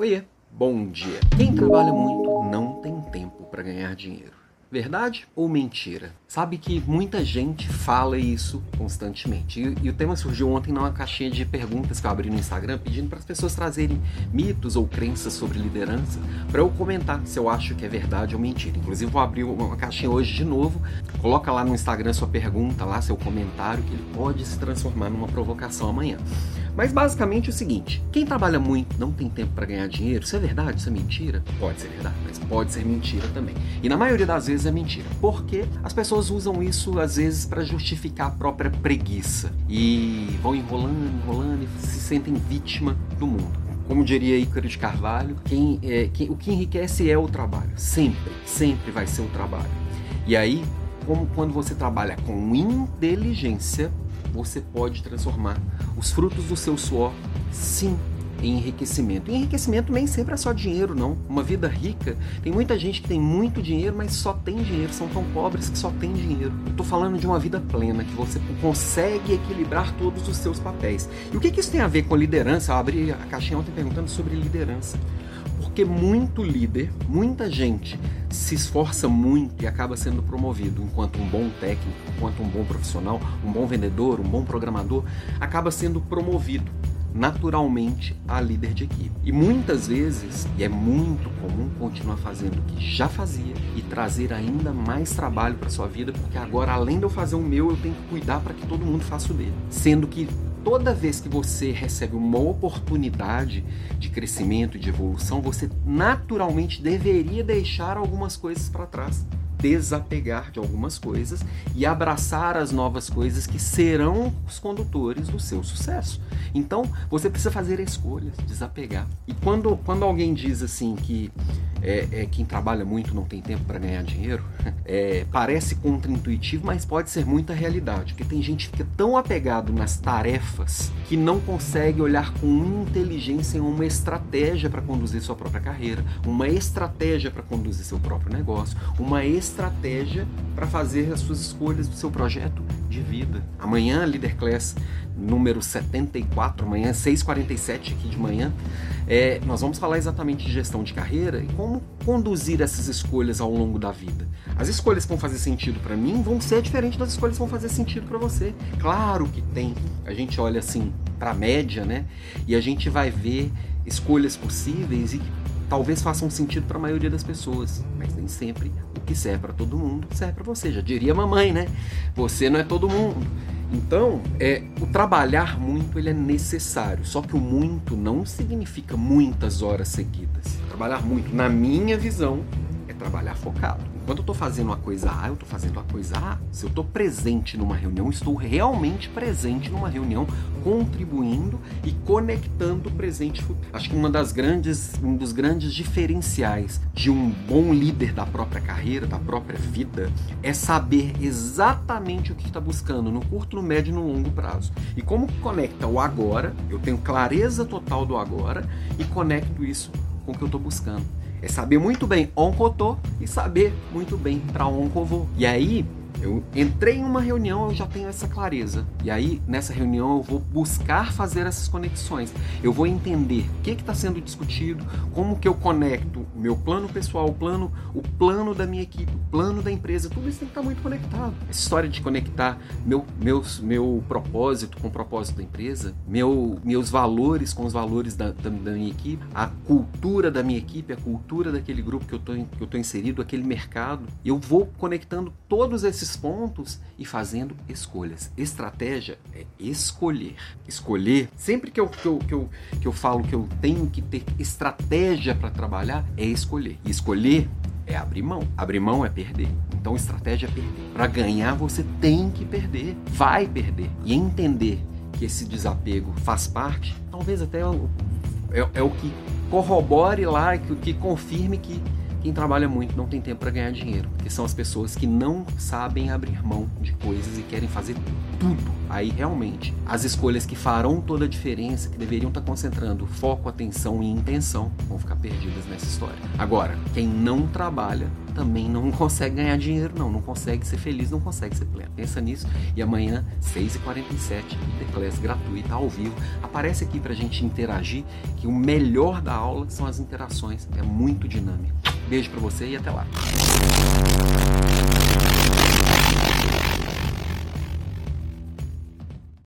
Oiê, bom dia. Quem trabalha muito não tem tempo para ganhar dinheiro. Verdade ou mentira? Sabe que muita gente fala isso constantemente. E, e, o tema surgiu ontem numa caixinha de perguntas que eu abri no Instagram, pedindo para as pessoas trazerem mitos ou crenças sobre liderança, para eu comentar se eu acho que é verdade ou mentira. Inclusive, vou abrir uma caixinha hoje de novo. Coloca lá no Instagram sua pergunta, lá seu comentário, que ele pode se transformar numa provocação amanhã. Mas basicamente é o seguinte: quem trabalha muito não tem tempo para ganhar dinheiro. Isso é verdade? Isso é mentira? Pode ser verdade, mas pode ser mentira também. E na maioria das vezes é mentira. Porque as pessoas usam isso às vezes para justificar a própria preguiça e vão enrolando, enrolando e se sentem vítima do mundo como diria Ícaro de Carvalho, quem, é, quem, o que enriquece é o trabalho. Sempre, sempre vai ser o trabalho. E aí, como quando você trabalha com inteligência, você pode transformar os frutos do seu suor, sim, em enriquecimento. E enriquecimento nem sempre é só dinheiro, não. Uma vida rica, tem muita gente que tem muito dinheiro, mas só tem dinheiro, são tão pobres que só tem dinheiro. Eu tô falando de uma vida plena, que você consegue equilibrar todos os seus papéis. E o que, que isso tem a ver com liderança? Eu abri a caixinha ontem perguntando sobre liderança. Porque muito líder, muita gente se esforça muito e acaba sendo promovido enquanto um bom técnico, enquanto um bom profissional, um bom vendedor, um bom programador, acaba sendo promovido naturalmente a líder de equipe. E muitas vezes, e é muito comum continuar fazendo o que já fazia e trazer ainda mais trabalho para sua vida, porque agora além de eu fazer o meu, eu tenho que cuidar para que todo mundo faça o dele. Sendo que toda vez que você recebe uma oportunidade de crescimento de evolução, você naturalmente deveria deixar algumas coisas para trás desapegar de algumas coisas e abraçar as novas coisas que serão os condutores do seu sucesso. Então, você precisa fazer escolhas, desapegar. E quando, quando alguém diz assim que é, é, quem trabalha muito não tem tempo para ganhar dinheiro, é, parece contraintuitivo, mas pode ser muita realidade. Porque tem gente que fica tão apegado nas tarefas que não consegue olhar com inteligência uma estratégia para conduzir sua própria carreira, uma estratégia para conduzir seu próprio negócio, uma estratégia para fazer as suas escolhas do seu projeto de vida. Amanhã, Leader Class número 74, amanhã 6h47 aqui de manhã, é, nós vamos falar exatamente de gestão de carreira e como conduzir essas escolhas ao longo da vida. As escolhas que vão fazer sentido para mim vão ser diferentes das escolhas que vão fazer sentido para você. Claro que tem. A gente olha assim para a média, né? E a gente vai ver escolhas possíveis e talvez façam sentido para a maioria das pessoas, mas nem sempre o que serve para todo mundo serve para você. Já diria mamãe, né? Você não é todo mundo. Então, é, o trabalhar muito ele é necessário, só que o muito não significa muitas horas seguidas. Trabalhar muito, na minha visão, trabalhar focado. Quando eu estou fazendo uma coisa A, eu estou fazendo a coisa A. Se eu estou presente numa reunião, estou realmente presente numa reunião, contribuindo e conectando o presente e futuro. Acho que uma das grandes, um dos grandes diferenciais de um bom líder da própria carreira, da própria vida, é saber exatamente o que está buscando no curto, no médio e no longo prazo. E como conecta o agora, eu tenho clareza total do agora e conecto isso com o que eu estou buscando. É saber muito bem onde eu tô e saber muito bem para onde eu vou. E aí, eu entrei em uma reunião, eu já tenho essa clareza. E aí, nessa reunião, eu vou buscar fazer essas conexões. Eu vou entender o que está sendo discutido, como que eu conecto o meu plano pessoal, o plano, o plano da minha equipe, o plano da empresa. Tudo isso tem que estar tá muito conectado. Essa história de conectar meu, meus, meu propósito com o propósito da empresa, meu, meus valores com os valores da, da, da minha equipe, a cultura da minha equipe, a cultura daquele grupo que eu estou inserido, aquele mercado. Eu vou conectando todos esses esses pontos e fazendo escolhas. Estratégia é escolher. Escolher, sempre que eu, que eu, que eu, que eu falo que eu tenho que ter estratégia para trabalhar, é escolher. E escolher é abrir mão. Abrir mão é perder. Então, estratégia é perder. Para ganhar, você tem que perder. Vai perder. E entender que esse desapego faz parte, talvez até é, é, é o que corrobore lá, que, que confirme que quem trabalha muito não tem tempo para ganhar dinheiro, porque são as pessoas que não sabem abrir mão de coisas e querem fazer tudo. Aí realmente, as escolhas que farão toda a diferença, que deveriam estar tá concentrando foco, atenção e intenção, vão ficar perdidas nessa história. Agora, quem não trabalha também não consegue ganhar dinheiro, não. Não consegue ser feliz, não consegue ser pleno. Pensa nisso. E amanhã, 6h47, The Class gratuita, ao vivo. Aparece aqui pra gente interagir, que o melhor da aula são as interações. É muito dinâmico. Beijo para você e até lá.